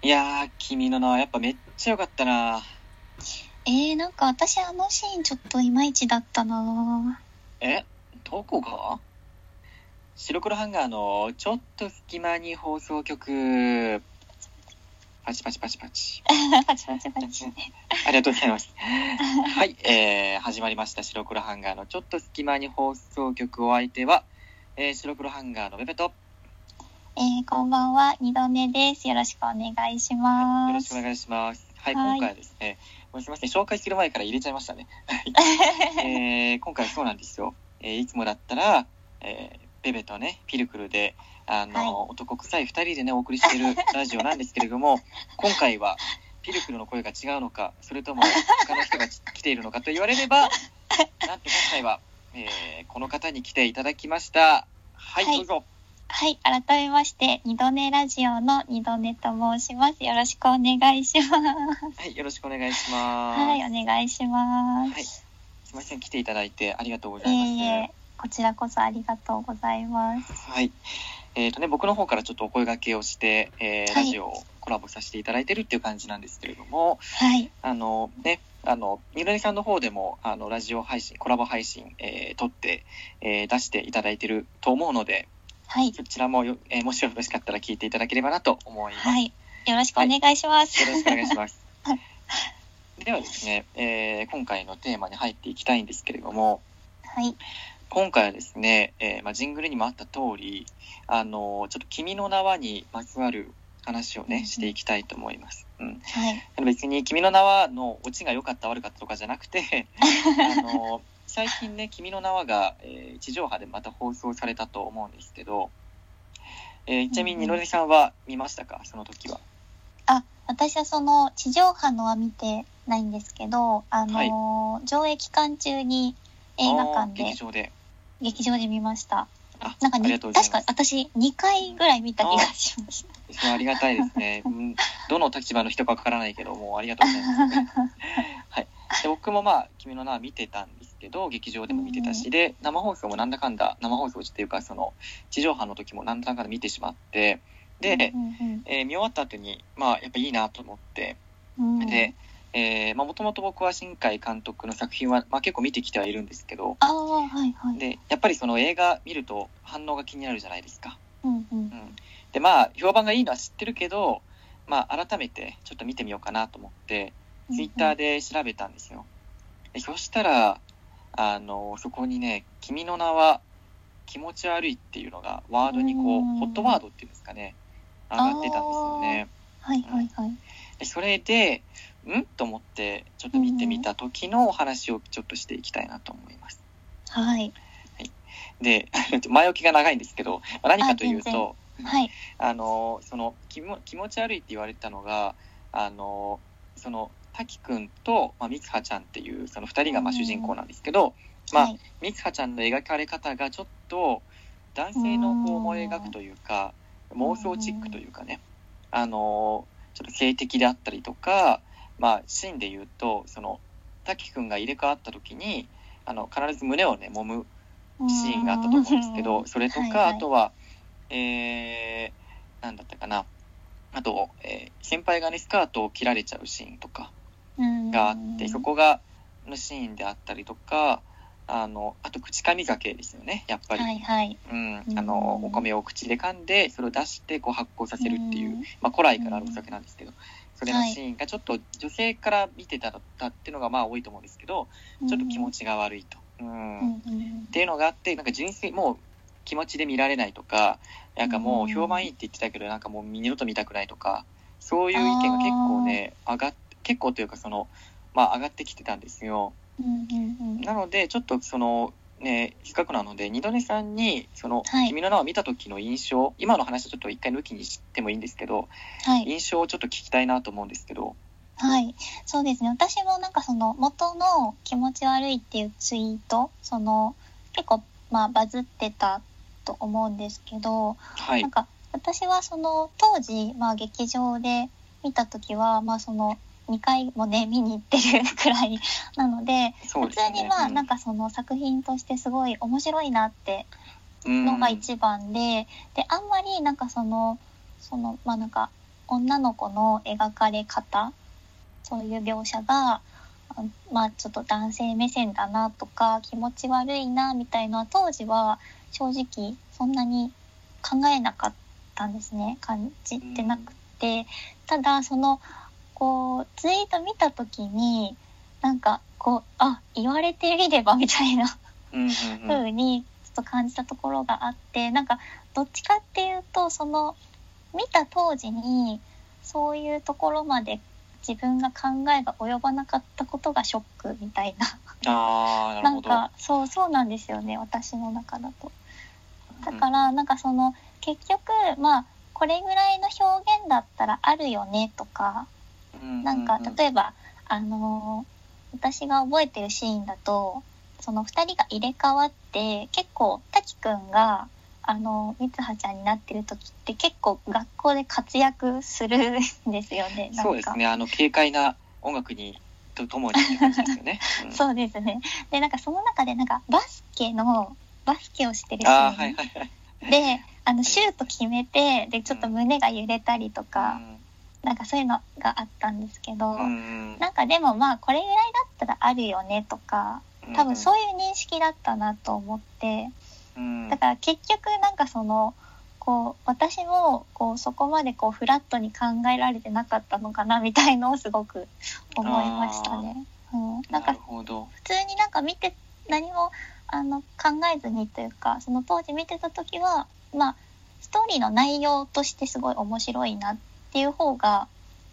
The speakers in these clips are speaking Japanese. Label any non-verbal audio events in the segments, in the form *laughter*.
いやー、君の名はやっぱめっちゃ良かったな。えー、なんか私あのシーンちょっといまいちだったなえ？どこが？白黒ハンガーのちょっと隙間に放送局。パチパチパチパチ。パチパチパチ。ありがとうございます。はい、えー、始まりました白黒ハンガーのちょっと隙間に放送局お相手は、えー、白黒ハンガーのベベと、えー、こんばんは、二度寝です。よろしくお願いします。よろしくお願いします。はい、はい今回はですね、もうすみません、紹介する前から入れちゃいましたね。はい *laughs* えー、今回そうなんですよ。えーいつもだったら、えー、ベベとね、ピルクルで、あの、はい男臭い二人でね、お送りしてる *laughs* ラジオなんですけれども、今回は、ピルクルの声が違うのか、それとも他の人が来ているのかと言われれば、*laughs* なんと今回は、えー、この方に来ていただきました。はい、はいどうぞ。はい、改めまして、二度寝ラジオの二度寝と申します。よろしくお願いします。はい、よろしくお願いします。はい、お願いします。はいすみません、来ていただいてありがとうごいざいます。えいえ、こちらこそありがとうございます。はい。えっ、とね、僕の方からちょっとお声掛けをして、えーはいラジオをコラボさせていただいてるっていう感じなんですけれども、はい、あのね、あの、みのりさんの方でも、あの、ラジオ配信、コラボ配信、えー撮って、えー出していただいてると思うので、はい、そちらもよ、えーもしよろしかったら聞いていただければなと思います。はい。よろしくお願いします。よろしくお願いします *laughs* はい。ではですね、えー今回のテーマに入っていきたいんですけれども、はい、今回はですね、えーまあ、ジングルにもあった通り、あのちょっと君の名はにまつわる話をね、うんうんしていきたいと思います。うん。はい、別に君の名はのオチが良かった悪かったとかじゃなくて、*laughs* あの最近ね、君の名はが、えー地上波でまた放送されたと思うんですけど、えーちなみに二のりさんは見ましたか？その時は。あ、私はその地上波のは見てないんですけど、あのー上映期間中に映画館あー劇で、場で。劇場で見ました。あなんかね、確か私2回ぐらい見た気がします。ありがたいですね。うん、どの立場の人かわからないけど、もうありがとうございます。*laughs* はい。で僕もまあ、君の名は見てたんけど、劇場でも見てたし、で、生放送もなんだかんだ、生放送っていうか、その、地上波の時もなんだかんだ見てしまって、で、うんえー見終わった後に、まあ、やっぱいいなと思って、で、もともと僕は新海監督の作品は、まあ、結構見てきてはいるんですけど、ああ、はいはい。で、やっぱりその映画見ると反応が気になるじゃないですか。うんうんうん、でまあ評判がいいのは知ってるけど、まあ、改めてちょっと見てみようかなと思ってツイッターで調べたんですよ。でそしたらあのそこにね「君の名は気持ち悪い」っていうのがワードにこううんホットワードっていうんですかね上がってたんですよね。はいはいはい。でそれでん？と思ってちょっと見てみた時のお話をちょっとしていきたいなと思います。はい。で *laughs* 前置きが長いんですけどまあ何かというと。はい。あのその気も気持ち悪いって言われたのがあのその滝くんと、まあ、みつはちゃんっていうその2人がまあ主人公なんですけど、まあはい。みつはちゃんの描かれ方がちょっと男性のこう思い描くというか妄想チックというかね。あのちょっと性的であったりとか、まあ、シーンで言うとその滝くんが入れ替わった時にあの必ず胸をね揉むシーンがあったと思うんですけど、それとか、はいはい。あとは、えー、なんだったかな。あと、えー先輩がね、スカートを切られちゃうシーンとかがあって、そこが、のシーンであったりとか、あの、あと、口噛み酒ですよね、やっぱり。はいはい。うん。うん。あの、お米を口で噛んで、それを出して、こう発酵させるっていう、まあ、古来からあるお酒なんですけど、それのシーンがちょっと女性から見てたっていうのがまあ多いと思うんですけど、ちょっと気持ちが悪いと。うん。っていうのがあってなんか純粋もう気持ちで見られないとかなんかもう評判いいって言ってたけどなんかもう二度と見たくないとかそういう意見が結構ね上がっ結構というかそのまあ上がってきてたんですようんうんうんなのでちょっとそのね比較なので二度寝さんにその、はい君の名を見た時の印象今の話をちょっと一回抜きにしてもいいんですけどはい。印象をちょっと聞きたいなと思うんですけどはい。そうですね。私もなんかその元の気持ち悪いっていうツイート、その結構まあバズってたと思うんですけど、はいなんか私はその当時まあ劇場で見た時はまあその2回もね見に行ってるくらい *laughs* なので、普通にまあうん。なんかその作品としてすごい面白いなってうん。のが一番で、であんまりなんかそのそのまあなんか女の子の描かれ方そういう描写があまあちょっと男性目線だなとか気持ち悪いなみたいのは当時は正直そんなに考えなかったんですね。感じてなくて、ただそのこうツイート見た時になんかこうあ言われてみればみたいなうんうにちょっと感じたところがあってなんかどっちかっていうとその見た当時にそういうところまで自分が考えが及ばなかったことがショックみたいなああ、なるほど。なんかそうそうなんですよね私の中だと。だからなんかその結局まあこれぐらいの表現だったらあるよねとかうんなんか例えば、あのー私が覚えてるシーンだとその2人が入れ替わって結構滝くんがあの三葉ちゃんになってる時って結構学校で活躍するんですよね。そうですね。あの、軽快な音楽に、とともにって感じですよね。*laughs* うんそうですね。でなんかその中でなんかバスケのバスケをしてるシああ、ーンはいはいはい。であのシュート決めてでちょっと胸が揺れたりとか、なんかそういうのがあったんですけど、うんうんなんかでもまあこれぐらいだったらあるよねとか多分そういう認識だったなと思ってうん。だから結局なんかそのこう私もこうそこまでこうフラットに考えられてなかったのかなみたいのをすごく思いましたね。うん、なんか。普通になんか見て何もあの考えずにというかその当時見てた時はまあストーリーの内容としてすごい面白いなっていう方が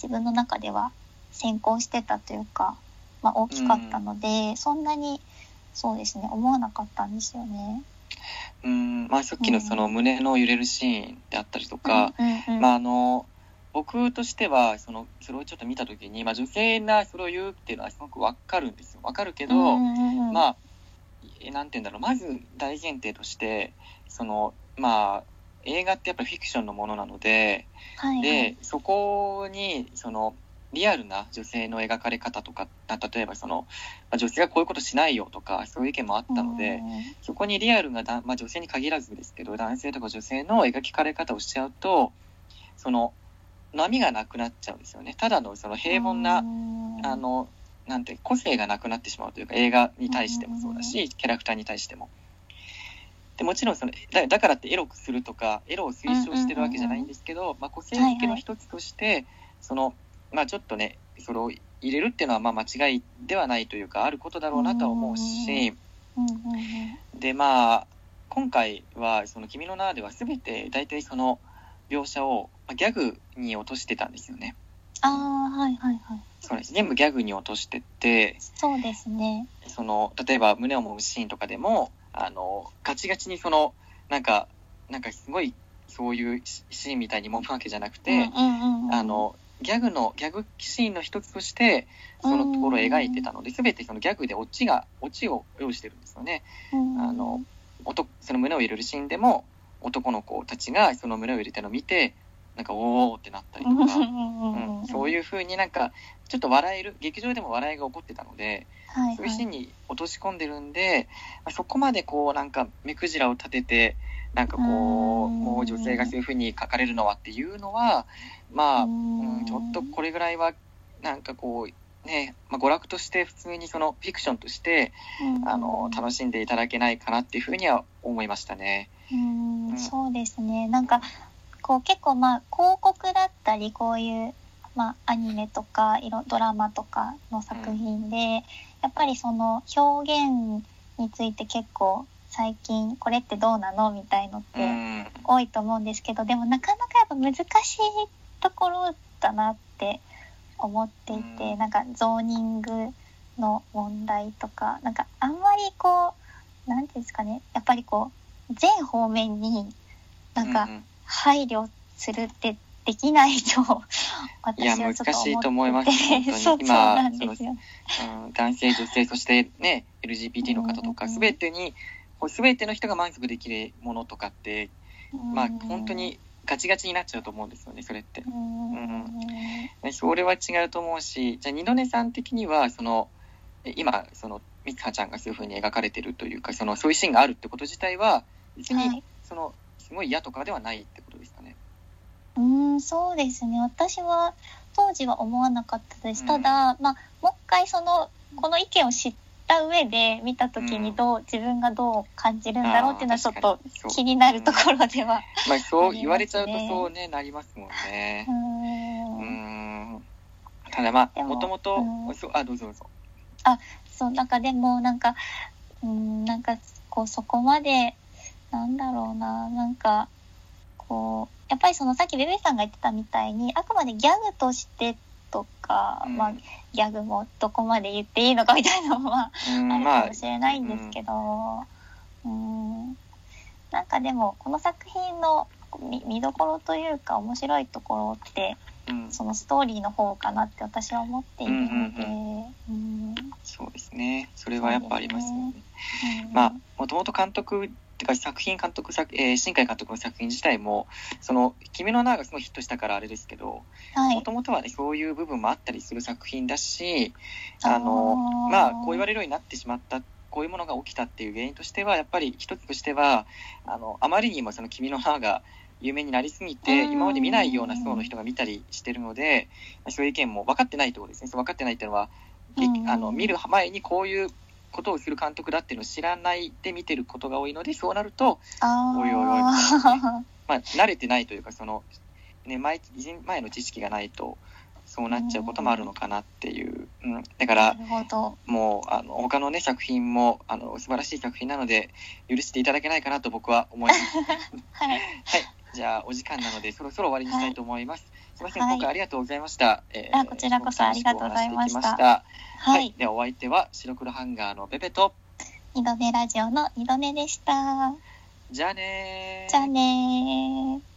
自分の中では先行してたというか、まあ、大きかったので、そんなにそうですね思わなかったんですよね。うん。まあ、さっきのその胸の揺れるシーンであったりとか、うんうんうんまあ、あの、僕としては、その、それをちょっと見たときに、まあ、女性がそれを言うっていうのはすごくわかるんですよ。わかるけど、うんうんうんまあ、えなんて言うんだろう、まず大前提として、その、まあ、映画ってやっぱりフィクションのものなので、はいはいで、そこに、その、リアルな女性の描かれ方とか、あ例えばその、まあ、女性がこういうことしないよとか、そういう意見もあったので、うんそこにリアルなだ、まあ、女性に限らずですけど、男性とか女性の描かれ方をしちゃうと、その、波がなくなっちゃうんですよね。ただのその平凡な、うんあの、なんて、個性がなくなってしまうというか、映画に対してもそうだし、キャラクターに対しても。でもちろんそのだ、だからってエロくするとか、エロを推奨してるわけじゃないんですけど、まあ、個性づけの一つとして、その、まあ、ちょっとね、それを入れるっていうのは、まあ、間違いではないというか、あることだろうなとは思うし、うんうんうんで、まあ、今回は、その、君の名では全て、大体その、描写を、まあギャグに落としてたんですよね。ああはいはいはいそうです。全部ギャグに落としてって、そうですね。その、例えば胸を揉むシーンとかでも、あの、ガチガチにその、なんか、なんかすごい、そういうシシーンみたいに揉むわけじゃなくて、あ、の、ギャグの、ギャグシーンの一つとして、そのところを描いてたので、すべてそのギャグでオチが、オチを用意してるんですよね。うん。あの、男その胸を入れるシーンでも、男の子たちがその胸を入れてるのを見て、なんか、おーってなったりとか、うん、そういいう風になんか、ちょっと笑える、劇場でも笑いが起こってたので、うん、はい。そういうシーンに落とし込んでるんで、まあそこまでこうなんか目くじらを立てて、なんかこう、うん。もう女性がそういう風に書かれるのはっていうのは、まあ、ううんん、ちょっとこれぐらいは、なんかこう、ね、まあ、娯楽として普通にそのフィクションとして、あの、楽しんでいただけないかなっていう風には思いましたね。うん。うん。そうですね。なんか、こう結構まあ広告だったり、こういう、まあアニメとか、いろ、ドラマとかの作品で、やっぱりその表現について結構最近これってどうなのみたいのっうてん。多いと思うんですけど、でもなかなかやっぱ難しいところだなって思っていて、うん。なんかゾーニングの問題とか、なんかあんまりこう、なんていうんですかね、やっぱりこう、全方面になんかうんうん配慮するってできないと、い *laughs* や私はちょっと思ってて。難しいと思います。*laughs* 本当に。そうそう今なんですよ。うん男性、女性、そしてね、LGBT の方とか、うん。すべてに、すべての人が満足できるものとかって、まあ本当にガチガチになっちゃうと思うんですよね、それって。うん、うん。ねそれは違うと思うし、じゃあ二度寝さん的には、その、え今、その、みつはちゃんがそういう風に描かれてるというか、その、そういうシーンがあるってこと自体は、別に、はい。その、すごい嫌とかではないってことですかね。うーん、そうですね。私は当時は思わなかったです。うんただ、まあ、もう一回その、この意見を知った上で見たときにどう、自分がどう感じるんだろうっていうのはちょっと気になるところでは。まあそう言われちゃうとそうねなりますもんねう。んん。ただまあでももともとあどうぞどうぞ。そう、なんかでも、なんか、うん、なんか、こう、そこまで、なんだろうな、なんか、こう、やっぱりそのさっきベベさんが言ってたみたいに、あくまでギャグとしてとか、うん。まあ、ギャグもどこまで言っていいのかみたいなのは、うんあるまあかもしれないんですけど、うん、なんかでも、この作品の見見どころというか、面白いところって、うん。そのストーリーの方かなって私は思っているので、うんうんそうですね。それはやっぱありますよね。うん。まあ、もともと監督ってか作品監督作、えー新海監督の作品自体もその「君の名」がすごいヒットしたからあれですけどはい。もともとはねそういう部分もあったりする作品だしあのまあこう言われるようになってしまったこういうものが起きたっていう原因としてはやっぱり一つとしてはあのあまりにもその「君の名」が有名になりすぎてうん。今まで見ないような層の人が見たりしてるのでそういう意見も分かってないってことですね。そう分かってないっていうのはうん。あの見る前にこういうことをする監督だっていうのを知らないで見てることが多いのでそうなると、おいおいおいみたいなまあ、慣れてないというかその、ね、前以前前の知識がないとそうなっちゃうこともあるのかなっていう、うん、だかなら。もうあの他のね作品もあの素晴らしい作品なので許していただけないかなと僕は思います。*laughs* はい。はいじゃあお時間なのでそろそろ終わりにしたいと思います。すみません、はい今回ありがとうございました。えあこちらこそありがとうございました楽しくお話できましたはい。ではお相手は白黒ハンガーのペペと二度寝ラジオの二度寝でした。じゃあねーじゃあねー。